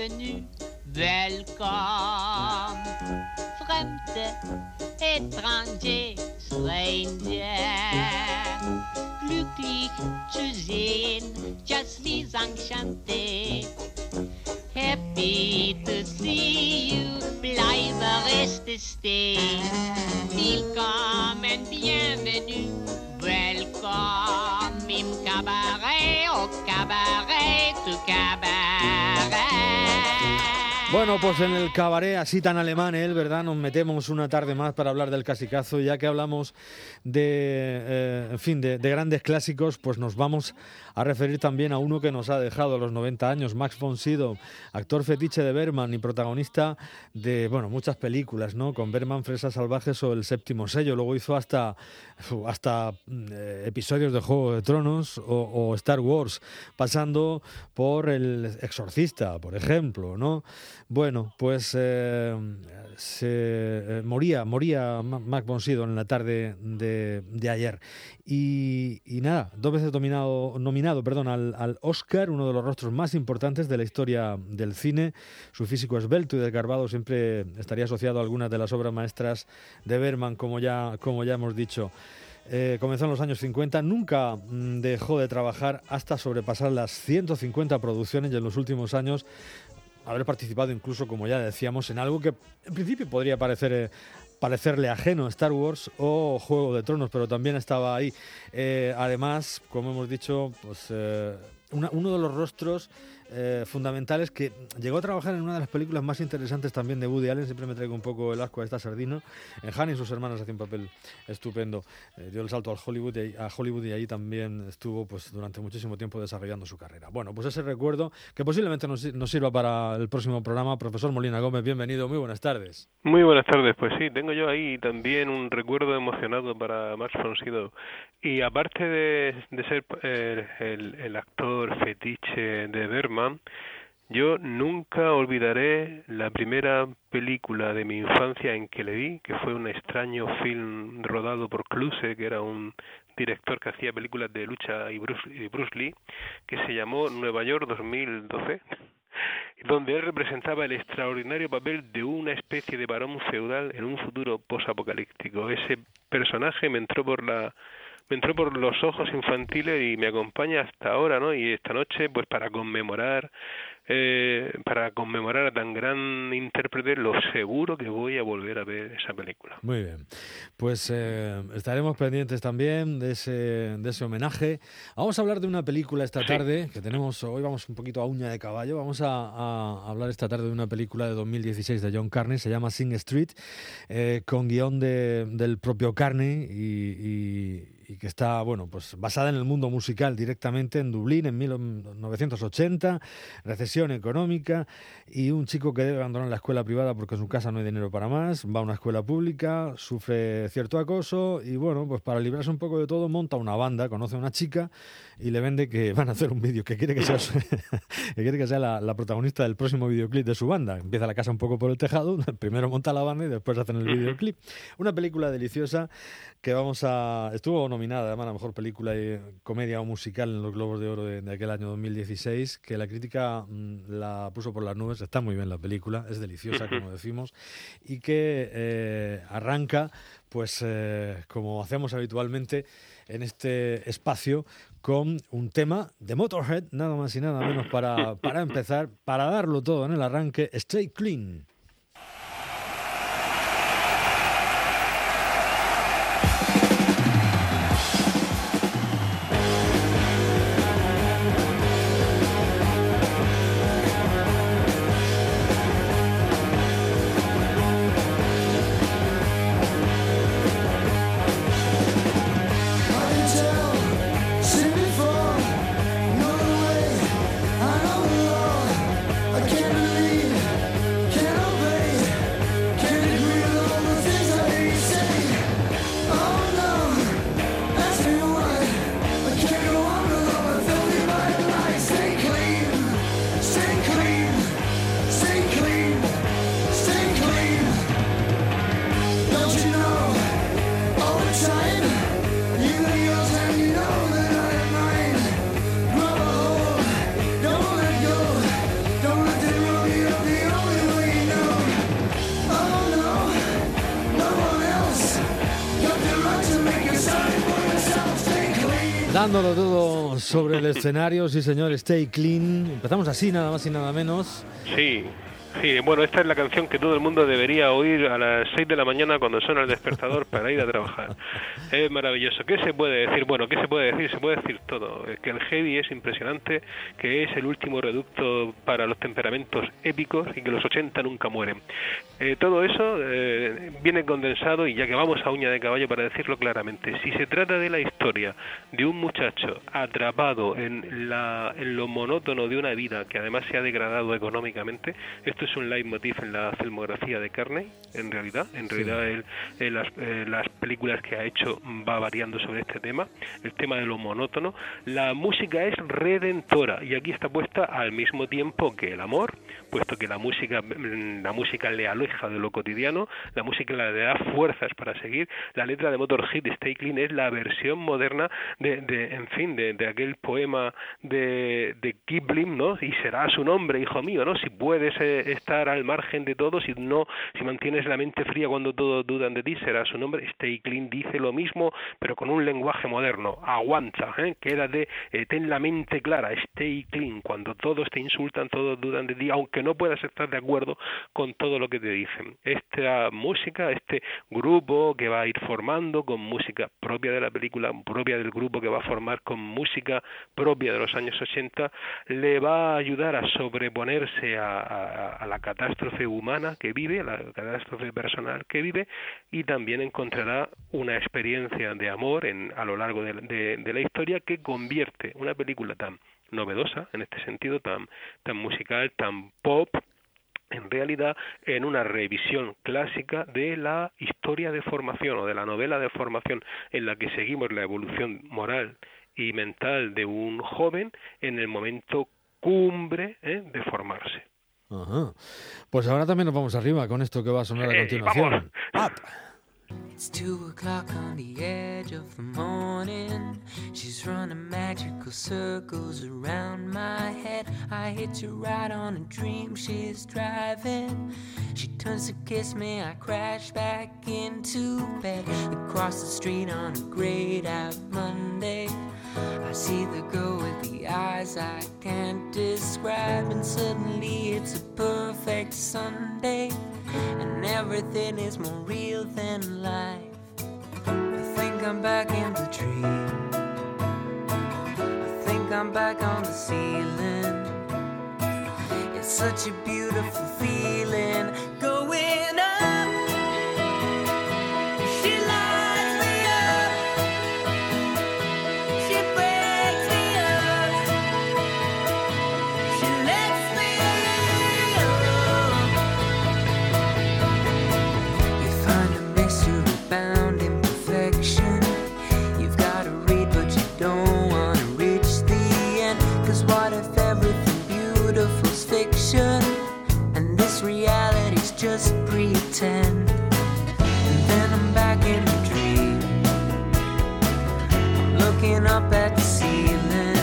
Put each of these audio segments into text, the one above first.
bienvenue, welcome. Fremde, étranger, stranger. Glücklich zu sehen, just wie enchanté. Bueno, pues en el cabaret así tan alemán, él, ¿verdad? Nos metemos una tarde más para hablar del casicazo, ya que hablamos de, eh, en fin, de, de, grandes clásicos, pues nos vamos a referir también a uno que nos ha dejado los 90 años, Max von Sydow, actor fetiche de Berman y protagonista de, bueno, muchas películas, ¿no? Con Berman, Fresas Salvajes o El Séptimo Sello. Luego hizo hasta, hasta eh, episodios de Juego de Tronos o, Star Wars, pasando por El Exorcista, por ejemplo, ¿no? Bueno, pues eh, se eh, moría, moría Mac von Sydow en la tarde de, ayer. Y, y, nada, dos veces dominado, nominado perdón, al, al, Oscar, uno de los rostros más importantes de la historia del cine. Su físico esbelto y desgarbado siempre estaría asociado a algunas de las obras maestras de Berman, como ya, como ya hemos dicho. Eh, comenzó en los años 50, nunca mm, dejó de trabajar hasta sobrepasar las 150 producciones y en los últimos años haber participado incluso, como ya decíamos, en algo que en principio podría parecer, eh, parecerle ajeno Star Wars o Juego de Tronos, pero también estaba ahí. Eh, además, como hemos dicho, pues eh, una, uno de los rostros eh, fundamentales que llegó a trabajar en una de las películas más interesantes también de Woody Allen. Siempre me traigo un poco el asco a esta sardina. En Han y sus hermanas hacía un papel estupendo. Eh, dio el salto al Hollywood y, a Hollywood y ahí también estuvo pues, durante muchísimo tiempo desarrollando su carrera. Bueno, pues ese recuerdo que posiblemente nos, nos sirva para el próximo programa. Profesor Molina Gómez, bienvenido. Muy buenas tardes. Muy buenas tardes. Pues sí, tengo yo ahí también un recuerdo emocionado para Max von Sydow. Y aparte de, de ser eh, el, el actor fetiche de Berman, yo nunca olvidaré la primera película de mi infancia en que le vi, que fue un extraño film rodado por Kluse, que era un director que hacía películas de lucha y Bruce, y Bruce Lee, que se llamó Nueva York 2012 donde él representaba el extraordinario papel de una especie de varón feudal en un futuro posapocalíptico. Ese personaje me entró por la me entró por los ojos infantiles y me acompaña hasta ahora, ¿no? Y esta noche, pues para conmemorar eh, para conmemorar a tan gran intérprete, lo seguro que voy a volver a ver esa película. Muy bien, pues eh, estaremos pendientes también de ese, de ese homenaje. Vamos a hablar de una película esta tarde, que tenemos, hoy vamos un poquito a uña de caballo, vamos a, a, hablar esta tarde de una película de 2016 de John Carney, se llama Sing Street, eh, con guion de, del propio Carney y, y y que está, bueno, pues basada en el mundo musical directamente en Dublín en 1980, recesión económica y un chico que debe abandonar la escuela privada porque en su casa no hay dinero para más, va a una escuela pública, sufre cierto acoso y bueno, pues para librarse un poco de todo monta una banda, conoce a una chica y le vende que van a hacer un vídeo, que quiere que sea, que quiere que sea la, la, protagonista del próximo videoclip de su banda. Empieza la casa un poco por el tejado, primero monta la banda y después hacen el videoclip. Una película deliciosa que vamos a... estuvo nominada además a la mejor película y comedia o musical en los Globos de Oro de, de aquel año 2016, que la crítica mmm, la puso por las nubes, está muy bien la película, es deliciosa como decimos, y que eh, arranca pues eh, como hacemos habitualmente en este espacio con un tema de Motorhead, nada más y nada menos para, para empezar, para darlo todo en el arranque, Stay Clean. Sobre el escenario, sí señor, Stay Clean. Empezamos así, nada más y nada menos. Sí, Sí, bueno, esta es la canción que todo el mundo debería oír a las 6 de la mañana cuando suena el despertador para ir a trabajar. Es maravilloso. ¿Qué se puede decir? Bueno, ¿qué se puede decir? Se puede decir todo. Que el heavy es impresionante, que es el último reducto para los temperamentos épicos y que los 80 nunca mueren. Eh, todo eso eh, viene condensado y ya que vamos a uña de caballo para decirlo claramente, si se trata de la historia de un muchacho atrapado en, la, en lo monótono de una vida que además se ha degradado económicamente, esto es un leitmotiv en la filmografía de Carney, en realidad. En realidad, él, las, eh, las películas que ha hecho va variando sobre este tema, el tema de lo monótono. La música es redentora y aquí está puesta al mismo tiempo que el amor, puesto que la música, mm, la música le aleja de lo cotidiano, la música le da fuerzas para seguir. La letra de Motorhead, Stay Clean, es la versión moderna de, de en fin, de, de aquel poema de, de Kipling, ¿no? Y será su nombre, hijo mío, ¿no? Si puedes eh, estar al margen de todo, si no, si mantienes la mente fría cuando todos dudan de ti, será su nombre. Stay Clean dice lo mismo, pero con un lenguaje moderno. Aguanta, ¿eh? quédate, eh, ten la mente clara, stay clean. Cuando todos te insultan, todos dudan de ti, aunque no puedas estar de acuerdo con todo lo que te dicen. Esta música, este grupo que va a ir formando con música propia de la película, propia del grupo que va a formar con música propia de los años 80, le va a ayudar a sobreponerse a, a, la catástrofe humana que vive, a la catástrofe personal que vive, y también encontrará una experiencia de amor en, a lo largo de, de la historia que convierte una película tan novedosa en este sentido, tan, tan musical, tan pop, en realidad en una revisión clásica de la historia de formación o de la novela de formación en la que seguimos la evolución moral y mental de un joven en el momento cumbre ¿eh? de formarse. Ajá. Pues ahora también nos vamos arriba con esto que va a sonar a Eh, continuación. It's two o'clock on the edge of the morning. She's running magical circles around my head. I hitch a ride on a dream she's driving. She turns to kiss me, I crash back into bed. Across the street on a grayed out Monday. I see the girl with the eyes I can't describe, and suddenly it's a perfect Sunday, and everything is more real than life. I think I'm back in the dream. I think I'm back on the ceiling. It's such a beautiful feeling up at the ceiling.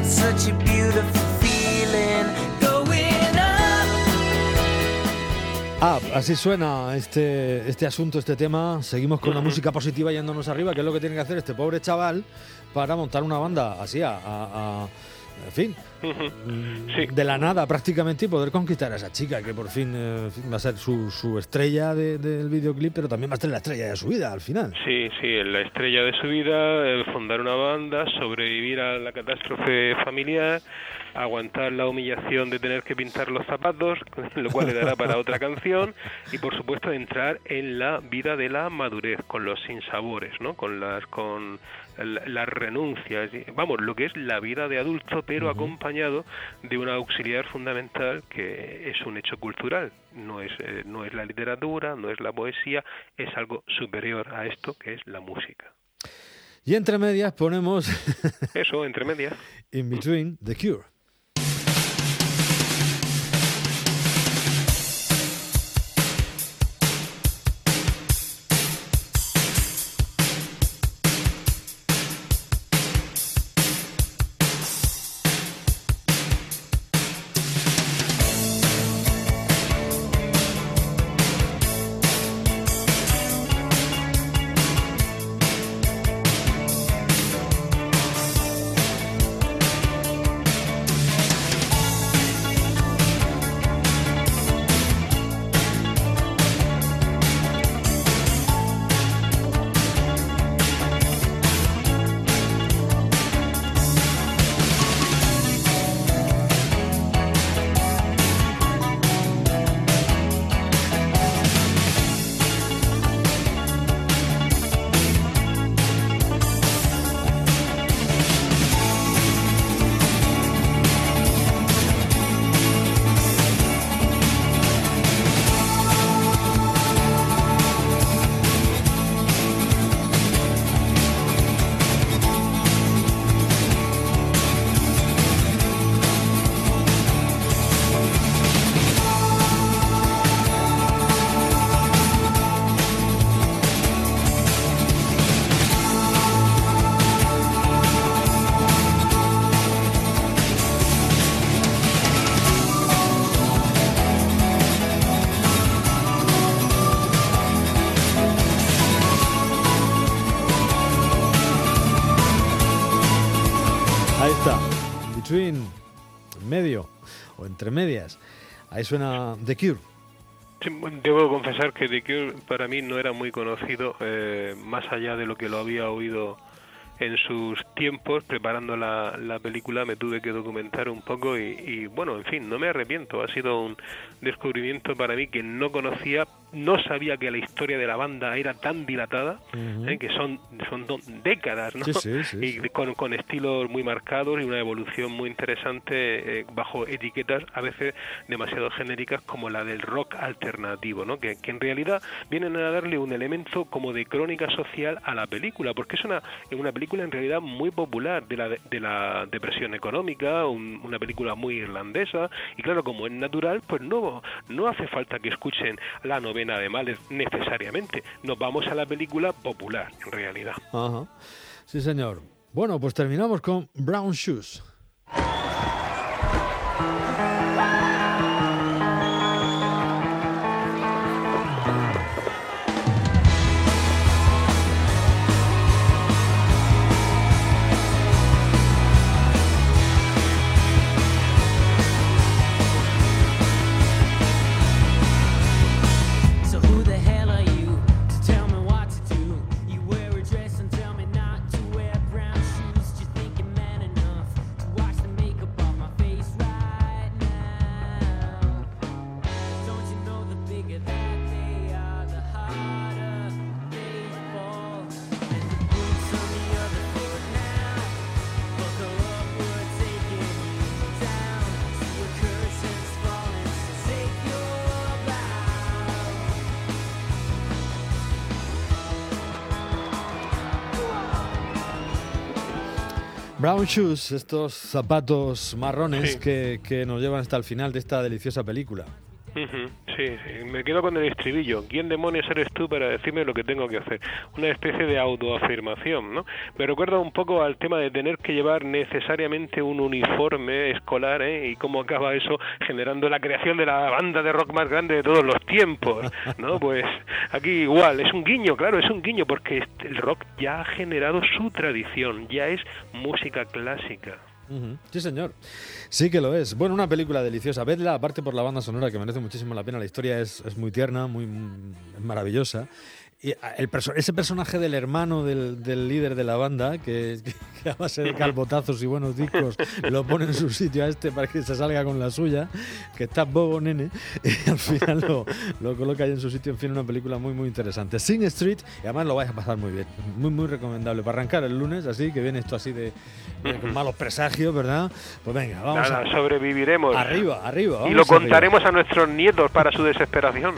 It's such a beautiful feeling going up. Up, así suena este, este asunto, este tema. Seguimos con la música positiva yéndonos arriba, que es lo que tiene que hacer este pobre chaval para montar una banda así, a, a- a- en fin, Sí. de la nada prácticamente y poder conquistar a esa chica que por fin, eh, va a ser su, su estrella de- del videoclip, pero también va a ser la estrella de su vida al final. Sí, sí, la estrella de su vida, eh, fundar una banda, sobrevivir a la catástrofe familiar, aguantar la humillación de tener que pintar los zapatos, lo cual le dará para otra canción, y por supuesto entrar en la vida de la madurez, con los sinsabores, ¿no? Con las, con la- las renuncias, y- vamos, lo que es la vida de adulto, pero acompañado de una auxiliar fundamental que es un hecho cultural, no es, eh, no es la literatura, no es la poesía, es algo superior a esto que es la música. Y entre medias ponemos Eso, entre medias. In Between The Cure. Ahí está. Between, en medio o entre medias. Ahí suena The Cure. Debo confesar que The Cure para mí no era muy conocido, eh, más allá de lo que lo había oído en sus tiempos preparando la, la película me tuve que documentar un poco y, y, bueno en fin no me arrepiento ha sido un descubrimiento para mí que no conocía no sabía que la historia de la banda era tan dilatada. ¿eh? que son son décadas ¿no? Sí, sí, sí, y con, con estilos muy marcados y una evolución muy interesante eh, bajo etiquetas a veces demasiado genéricas como la del rock alternativo, ¿no? que, que en realidad vienen a darle un elemento como de crónica social a la película, porque es una, una película en realidad muy popular de la, de la depresión económica, un- una película muy irlandesa, y claro, como es natural, pues no, no hace falta que escuchen la novena de males necesariamente, nos vamos a la película popular en realidad. Sí, señor. Bueno, pues terminamos con Brown Shoes. Brown Shoes, estos zapatos marrones Sí. que, que nos llevan hasta el final de esta deliciosa película. Sí, sí, me quedo con el estribillo. ¿Quién demonios eres tú para decirme lo que tengo que hacer? Una especie de autoafirmación, ¿no? Me recuerda un poco al tema de tener que llevar necesariamente un uniforme escolar, ¿eh? Y cómo acaba eso generando la creación de la banda de rock más grande de todos los tiempos, ¿no? Pues aquí igual, es un guiño, claro, es un guiño porque el rock ya ha generado su tradición, ya es música clásica. Ujú. Sí, señor. Sí que lo es. Bueno, una película deliciosa. Vedla, aparte por la banda sonora, que merece muchísimo la pena. La historia es, muy tierna, muy mm, es maravillosa. Y el perso- ese personaje del hermano del, del líder de la banda, que, que a base de calbotazos y buenos discos lo pone en su sitio a este para que se salga con la suya, que está bobo, nene, y al final lo, lo coloca ahí en su sitio. En fin, una película muy, muy interesante. Sing Street, y además lo vais a pasar muy bien. Muy, muy recomendable. Para arrancar el lunes, así, que viene esto así de, de con malos presagios, ¿verdad? Pues venga, vamos Nada, a, sobreviviremos. arriba, arriba. Y vamos lo arriba. contaremos a nuestros nietos para su desesperación.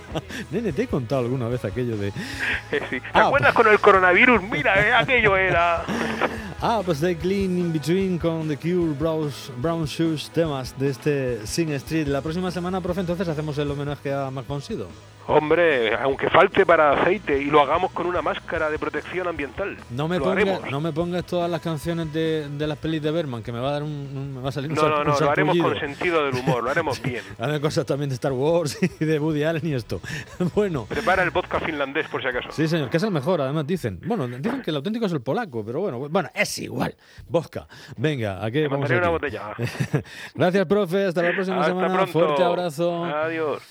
Nene, te he contado alguna vez aquello de. Sí. ¿Te Ah, acuerdas con el coronavirus? Mira, eh, aquello era. Ah, pues de Clean in Between con The Cure, Brown Shoes, temas de este Sing Street. La próxima semana, profe, entonces hacemos el homenaje a Mac von Sydow. Hombre, aunque falte para aceite y lo hagamos con una máscara de protección ambiental. No me, pongas, haremos. no me pongas todas las canciones de, de las pelis de Berman, que me va a dar un, me va a salir un, No, no, no, lo haremos con sentido del humor, lo haremos bien. Hazme cosas también de Star Wars y de Woody Allen y esto. Bueno, Prepara el vodka finlandés por si acaso. sí, señor, que es el mejor, además dicen. Bueno, dicen que el auténtico es el polaco, pero bueno, bueno, es igual. Bosca. Venga, aquí Te vamos mandaré una aquí. botella. Gracias, profe. Hasta la próxima Hasta semana. pronto. Fuerte abrazo. Adiós.